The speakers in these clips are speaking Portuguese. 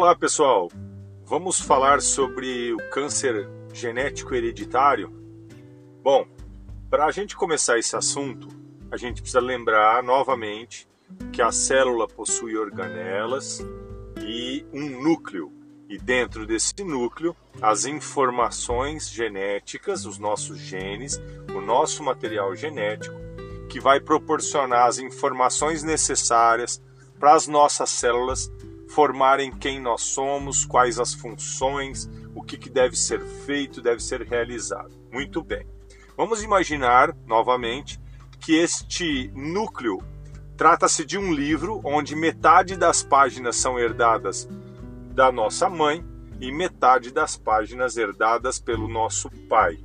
Olá pessoal, vamos falar sobre o câncer genético hereditário? Bom, para a gente começar esse assunto, a gente precisa lembrar novamente que a célula possui organelas e um núcleo. E dentro desse núcleo, as informações genéticas, os nossos genes, o nosso material genético, que vai proporcionar as informações necessárias para as nossas células formarem quem nós somos, quais as funções, o que, que deve ser feito, deve ser realizado. Muito bem. Vamos imaginar novamente que este núcleo trata-se de um livro onde metade das páginas são herdadas da nossa mãe e metade das páginas herdadas pelo nosso pai.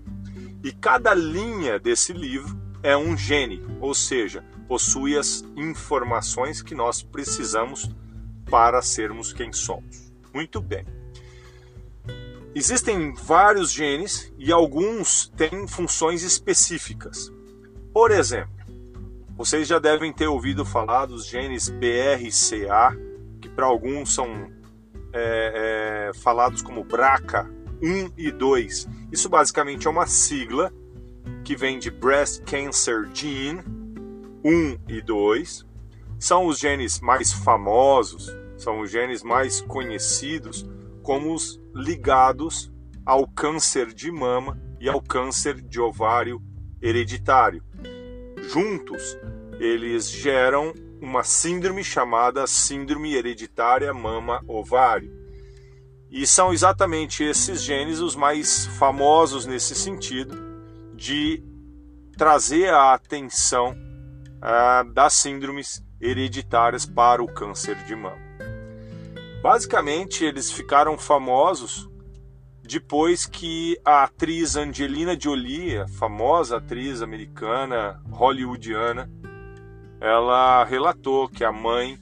E cada linha desse livro é um gene, ou seja, possui as informações que nós precisamos para sermos quem somos. Muito bem. Existem vários genes e alguns têm funções específicas. Por exemplo, vocês já devem ter ouvido falar dos genes BRCA, que para alguns são é, é, falados como BRCA 1 e 2. Isso basicamente é uma sigla que vem de Breast Cancer Gene 1 e 2 são os genes mais famosos, são os genes mais conhecidos como os ligados ao câncer de mama e ao câncer de ovário hereditário. Juntos, eles geram uma síndrome chamada síndrome hereditária mama-ovário. E são exatamente esses genes os mais famosos nesse sentido de trazer a atenção ah, das síndromes hereditárias para o câncer de mama. Basicamente, eles ficaram famosos depois que a atriz Angelina Jolie, a famosa atriz americana hollywoodiana, ela relatou que a mãe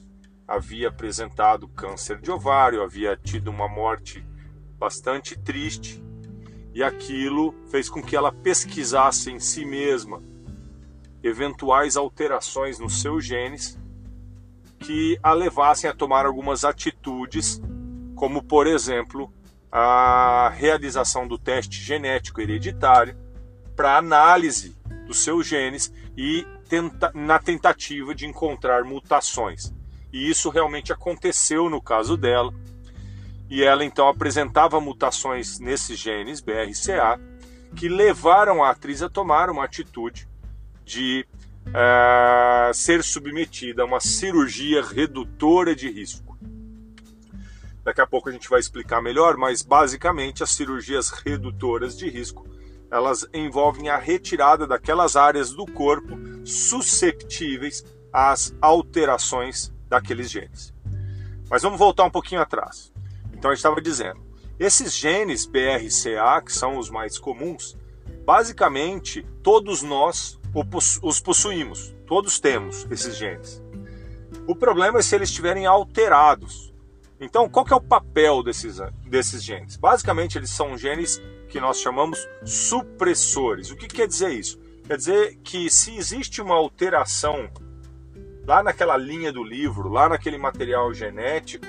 havia apresentado câncer de ovário, havia tido uma morte bastante triste, e aquilo fez com que ela pesquisasse em si mesma eventuais alterações nos seus genes que a levassem a tomar algumas atitudes, como por exemplo a realização do teste genético hereditário para análise dos seus genes e tenta, na tentativa de encontrar mutações. E isso realmente aconteceu no caso dela. E ela então apresentava mutações nesses genes BRCA que levaram a atriz a tomar uma atitude de uh, ser submetida a uma cirurgia redutora de risco. Daqui a pouco a gente vai explicar melhor, mas basicamente as cirurgias redutoras de risco elas envolvem a retirada daquelas áreas do corpo susceptíveis às alterações daqueles genes. Mas vamos voltar um pouquinho atrás. Então a gente estava dizendo, esses genes BRCA, que são os mais comuns, basicamente todos nós os possuímos, todos temos esses genes. O problema é se eles estiverem alterados. Então, qual é o papel desses, desses genes? Basicamente, eles são genes que nós chamamos supressores. O que quer dizer isso? Quer dizer que se existe uma alteração lá naquela linha do livro, lá naquele material genético,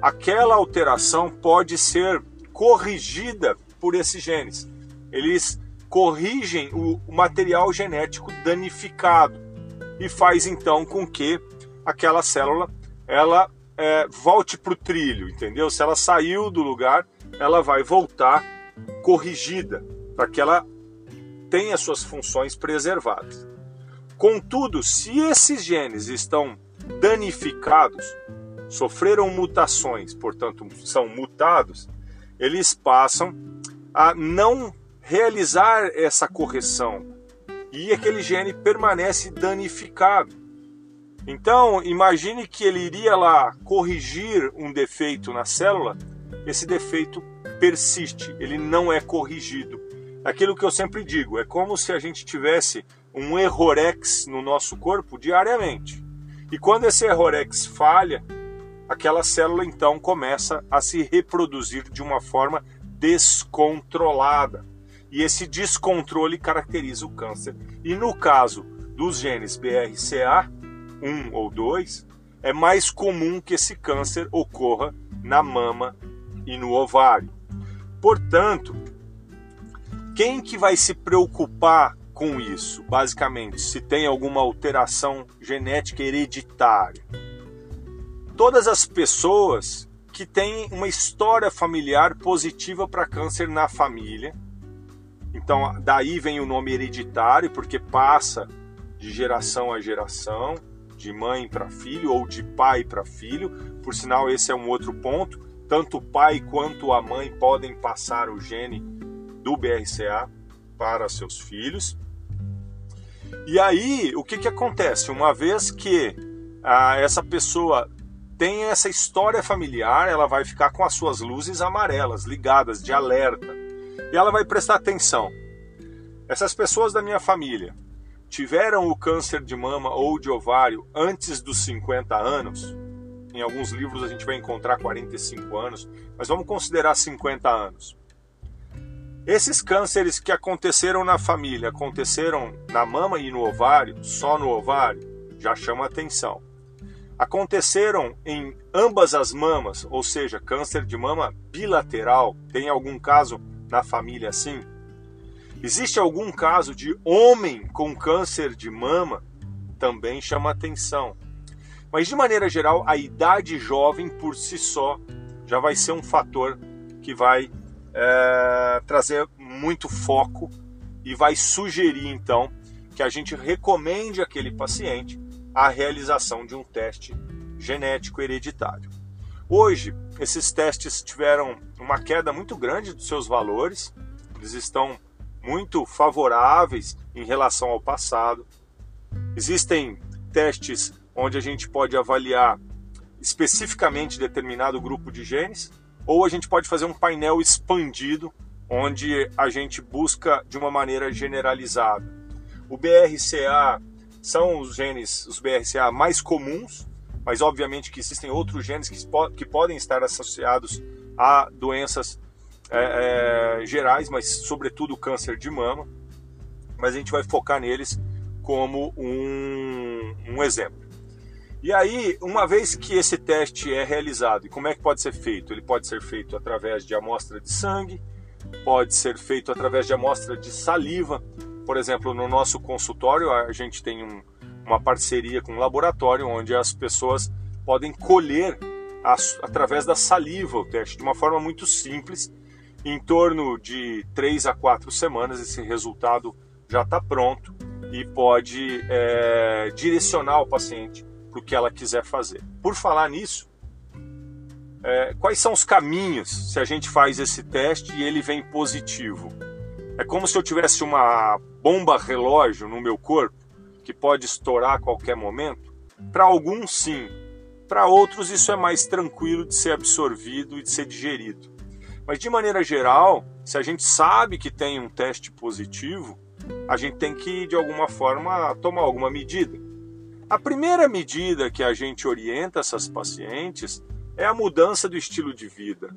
aquela alteração pode ser corrigida por esses genes. Eles corrigem o material genético danificado e faz então com que aquela célula ela é, volte para o trilho, entendeu? Se ela saiu do lugar, ela vai voltar corrigida para que ela tenha suas funções preservadas. Contudo, se esses genes estão danificados, sofreram mutações, portanto são mutados, eles passam a não realizar essa correção e aquele gene permanece danificado. Então, imagine que ele iria lá corrigir um defeito na célula, esse defeito persiste, ele não é corrigido. Aquilo que eu sempre digo, é como se a gente tivesse um errorex no nosso corpo diariamente. E quando esse errorex falha, aquela célula então começa a se reproduzir de uma forma descontrolada. E esse descontrole caracteriza o câncer. E no caso dos genes BRCA1 ou 2, é mais comum que esse câncer ocorra na mama e no ovário. Portanto, quem que vai se preocupar com isso? Basicamente, se tem alguma alteração genética hereditária. Todas as pessoas que têm uma história familiar positiva para câncer na família. Então, daí vem o nome hereditário, porque passa de geração a geração, de mãe para filho ou de pai para filho. Por sinal, esse é um outro ponto. Tanto o pai quanto a mãe podem passar o gene do BRCA para seus filhos. E aí, o que, que acontece? Uma vez que ah, essa pessoa tem essa história familiar, ela vai ficar com as suas luzes amarelas ligadas de alerta e ela vai prestar atenção. Essas pessoas da minha família tiveram o câncer de mama ou de ovário antes dos 50 anos. Em alguns livros a gente vai encontrar 45 anos, mas vamos considerar 50 anos. Esses cânceres que aconteceram na família, aconteceram na mama e no ovário, só no ovário, já chama atenção aconteceram em ambas as mamas, ou seja, câncer de mama bilateral. Tem algum caso na família assim? Existe algum caso de homem com câncer de mama? Também chama atenção. Mas de maneira geral, a idade jovem por si só já vai ser um fator que vai é, trazer muito foco e vai sugerir então que a gente recomende aquele paciente a realização de um teste genético hereditário. Hoje, esses testes tiveram uma queda muito grande dos seus valores, eles estão muito favoráveis em relação ao passado. Existem testes onde a gente pode avaliar especificamente determinado grupo de genes, ou a gente pode fazer um painel expandido, onde a gente busca de uma maneira generalizada. O BRCA são os genes, os BRCA mais comuns, mas obviamente que existem outros genes que, que podem estar associados a doenças é, é, gerais, mas sobretudo câncer de mama. Mas a gente vai focar neles como um, um exemplo. E aí, uma vez que esse teste é realizado, e como é que pode ser feito? Ele pode ser feito através de amostra de sangue, pode ser feito através de amostra de saliva, por exemplo, no nosso consultório, a gente tem um, uma parceria com um laboratório onde as pessoas podem colher as, através da saliva o teste de uma forma muito simples. Em torno de 3 a 4 semanas, esse resultado já está pronto e pode é, direcionar o paciente para o que ela quiser fazer. Por falar nisso, é, quais são os caminhos se a gente faz esse teste e ele vem positivo? É como se eu tivesse uma bomba relógio no meu corpo que pode estourar a qualquer momento? Para alguns, sim. Para outros, isso é mais tranquilo de ser absorvido e de ser digerido. Mas de maneira geral, se a gente sabe que tem um teste positivo, a gente tem que, de alguma forma, tomar alguma medida. A primeira medida que a gente orienta essas pacientes é a mudança do estilo de vida,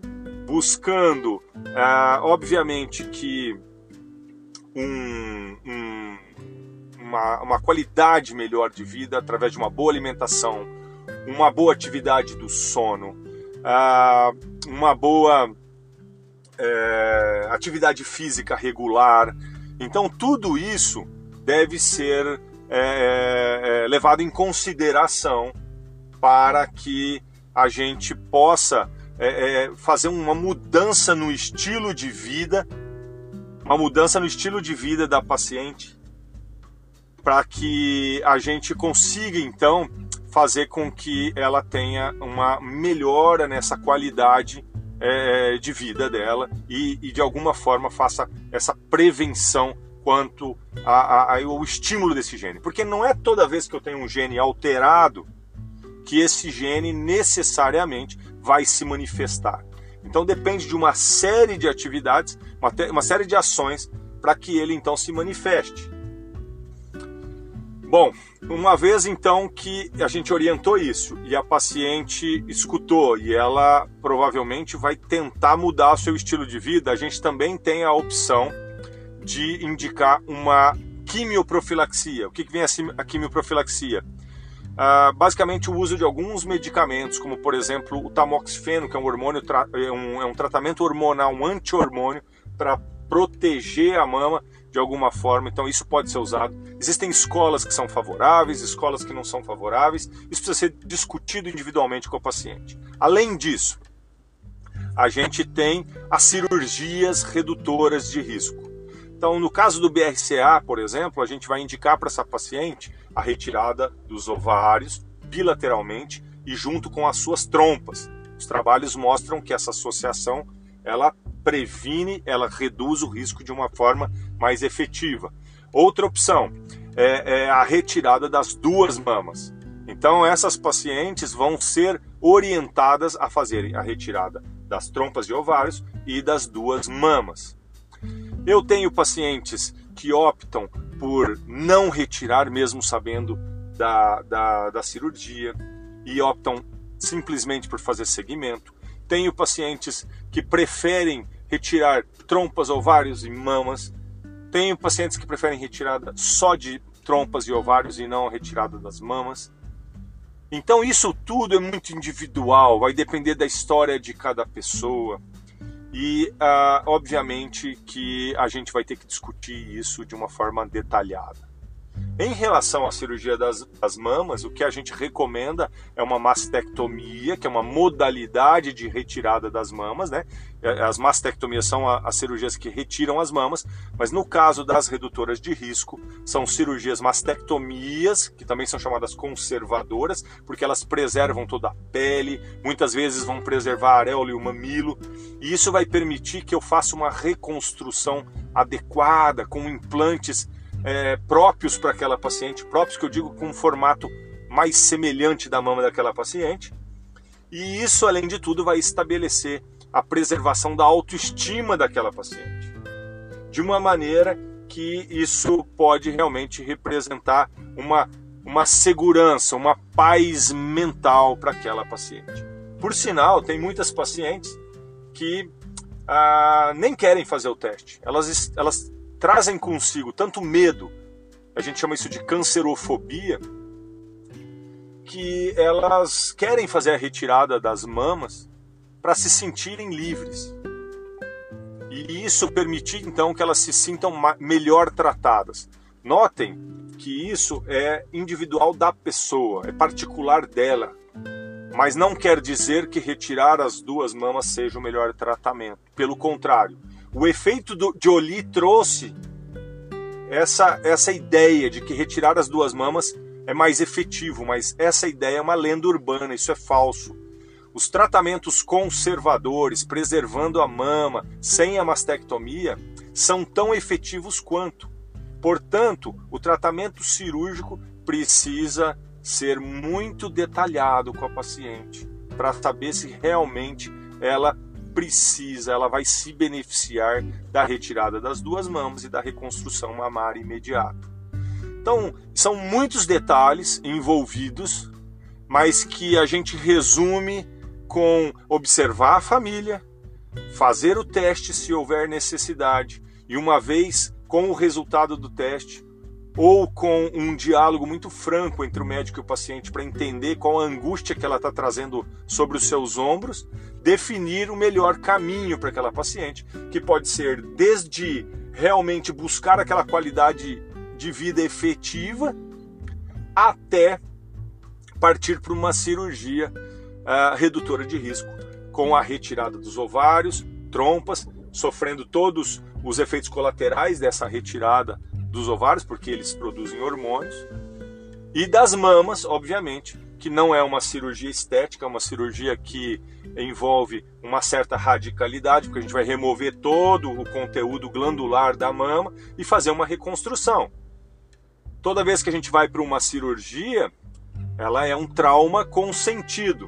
buscando, ah, obviamente, que um, um, uma, uma qualidade melhor de vida através de uma boa alimentação, uma boa atividade do sono, uh, uma boa é, atividade física regular. Então, tudo isso deve ser é, é, levado em consideração para que a gente possa fazer uma mudança no estilo de vida uma mudança no estilo de vida da paciente para que a gente consiga então fazer com que ela tenha uma melhora nessa qualidade é, de vida dela e, e, de alguma forma faça essa prevenção quanto ao estímulo desse gene. Porque não é toda vez que eu tenho um gene alterado que esse gene necessariamente vai se manifestar. Então depende de uma série de atividades, uma, uma série de ações para que ele então se manifeste. Bom, uma vez então que a gente orientou isso e a paciente escutou e ela provavelmente vai tentar mudar o seu estilo de vida, a gente também tem a opção de indicar uma quimioprofilaxia. O que, que vem a quimioprofilaxia? Uh, basicamente o uso de alguns medicamentos, como por exemplo o tamoxifeno, que é um hormônio, é um, é um tratamento hormonal, um anti-hormônio para proteger a mama de alguma forma, então isso pode ser usado. Existem escolas que são favoráveis, escolas que não são favoráveis, isso precisa ser discutido individualmente com o paciente. Além disso, a gente tem as cirurgias redutoras de risco. Então, no caso do BRCA, por exemplo, a gente vai indicar para essa paciente a retirada dos ovários bilateralmente e junto com as suas trompas. Os trabalhos mostram que essa associação ela previne, ela reduz o risco de uma forma mais efetiva. Outra opção é, é a retirada das duas mamas. Então essas pacientes vão ser orientadas a fazerem a retirada das trompas de ovários e das duas mamas. Eu tenho pacientes que optam por não retirar, mesmo sabendo da, da, da cirurgia, e optam simplesmente por fazer segmento. Tenho pacientes que preferem retirar trompas, ovários e mamas. Tenho pacientes que preferem retirada só de trompas e ovários e não a retirada das mamas. Então isso tudo é muito individual, vai depender da história de cada pessoa. E uh, obviamente que a gente vai ter que discutir isso de uma forma detalhada. Em relação à cirurgia das, das, mamas, o que a gente recomenda é uma mastectomia, que é uma modalidade de retirada das mamas, né? É, as mastectomias são as cirurgias que retiram as mamas, mas no caso das redutoras de risco, são cirurgias mastectomias, que também são chamadas conservadoras, porque elas preservam toda a pele, muitas vezes vão preservar a areola e o mamilo, e isso vai permitir que eu faça uma reconstrução adequada, com implantes é, próprios para aquela paciente, próprios que eu digo com um formato mais semelhante da mama daquela paciente. E isso, além de tudo, vai estabelecer a preservação da autoestima daquela paciente, de uma maneira que isso pode realmente representar uma, uma segurança, uma paz mental para aquela paciente. Por sinal, tem muitas pacientes que ah, nem querem fazer o teste. Elas, elas trazem consigo tanto medo, a gente chama isso de cancerofobia, que elas querem fazer a retirada das mamas para se sentirem livres. E isso permitir então que elas se sintam melhor tratadas. Notem que isso é individual da pessoa, é particular dela. Mas não quer dizer que retirar as duas mamas seja o melhor tratamento. Pelo contrário, o efeito do Jolie trouxe essa, essa ideia de que retirar as duas mamas é mais efetivo, mas essa ideia é uma lenda urbana, isso é falso. Os tratamentos conservadores, preservando a mama, sem a mastectomia, são tão efetivos quanto. Portanto, o tratamento cirúrgico precisa ser muito detalhado com a paciente para saber se realmente ela precisa, ela vai se beneficiar da retirada das duas mamas e da reconstrução mamária imediata. Então, são muitos detalhes envolvidos, mas que a gente resume com observar a família, fazer o teste se houver necessidade e uma vez com o resultado do teste, ou com um diálogo muito franco entre o médico e o paciente para entender qual a angústia que ela está trazendo sobre os seus ombros, definir o melhor caminho para aquela paciente, que pode ser desde realmente buscar aquela qualidade de vida efetiva até partir para uma cirurgia uh, redutora de risco, com a retirada dos ovários, trompas, sofrendo todos os efeitos colaterais dessa retirada dos ovários, porque eles produzem hormônios, e das mamas, obviamente, que não é uma cirurgia estética, é uma cirurgia que envolve uma certa radicalidade, porque a gente vai remover todo o conteúdo glandular da mama e fazer uma reconstrução. Toda vez que a gente vai para uma cirurgia, ela é um trauma com sentido.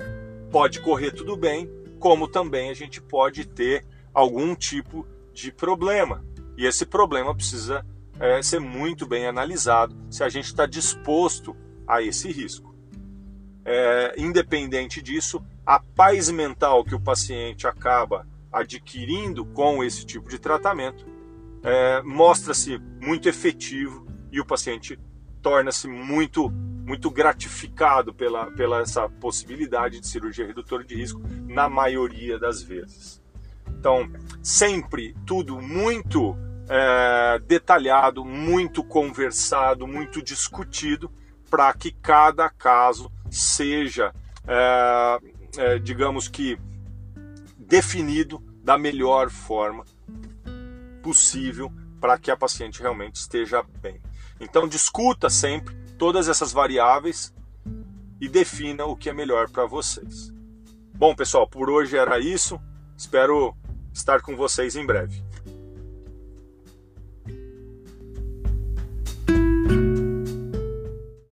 Pode correr tudo bem, como também a gente pode ter algum tipo de problema. E esse problema precisa é, ser muito bem analisado se a gente está disposto a esse risco. É, independente disso, a paz mental que o paciente acaba adquirindo com esse tipo de tratamento é, mostra-se muito efetivo e o paciente torna-se muito muito gratificado pela, pela essa possibilidade de cirurgia redutora de risco na maioria das vezes. Então, sempre tudo muito é, detalhado, muito conversado, muito discutido, para que cada caso seja, é, é, digamos que, definido da melhor forma possível para que a paciente realmente esteja bem. Então, discuta sempre todas essas variáveis e defina o que é melhor para vocês. Bom, pessoal, por hoje era isso. Espero estar com vocês em breve.